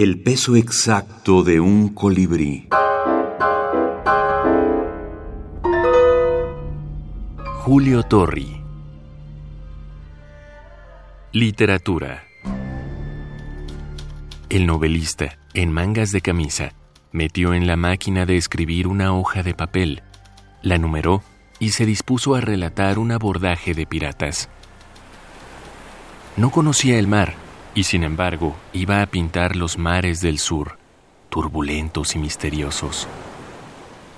El peso exacto de un colibrí. Julio Torri. Literatura. El novelista, en mangas de camisa, metió en la máquina de escribir una hoja de papel, la numeró y se dispuso a relatar un abordaje de piratas. No conocía el mar y sin embargo iba a pintar los mares del sur, turbulentos y misteriosos.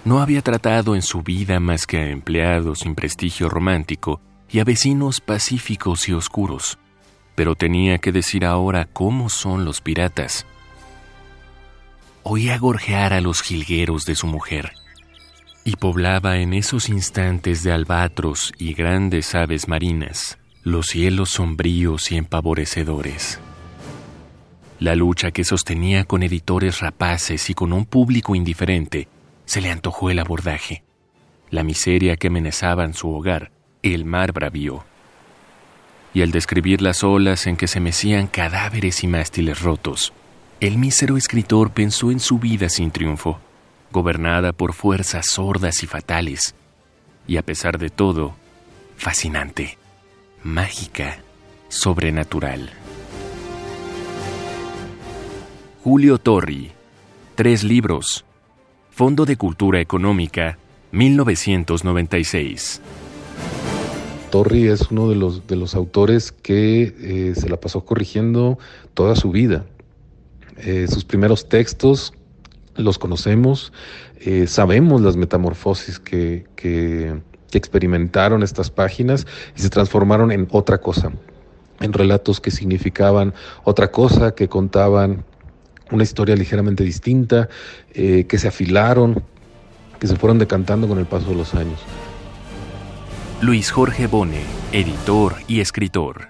No había tratado en su vida más que a empleados sin prestigio romántico y a vecinos pacíficos y oscuros, pero tenía que decir ahora cómo son los piratas. Oía gorjear a los jilgueros de su mujer y poblaba en esos instantes de albatros y grandes aves marinas los cielos sombríos y empavorecedores. La lucha que sostenía con editores rapaces y con un público indiferente, se le antojó el abordaje. La miseria que amenazaban su hogar, el mar bravío. Y al describir las olas en que se mecían cadáveres y mástiles rotos, el mísero escritor pensó en su vida sin triunfo, gobernada por fuerzas sordas y fatales, y a pesar de todo, fascinante, mágica, sobrenatural. Julio Torri. Tres libros. Fondo de Cultura Económica, 1996. Torri es uno de los, de los autores que eh, se la pasó corrigiendo toda su vida. Eh, sus primeros textos los conocemos, eh, sabemos las metamorfosis que, que experimentaron estas páginas y se transformaron en otra cosa, en relatos que significaban otra cosa, que contaban una historia ligeramente distinta, eh, que se afilaron, que se fueron decantando con el paso de los años. Luis Jorge Bone, editor y escritor.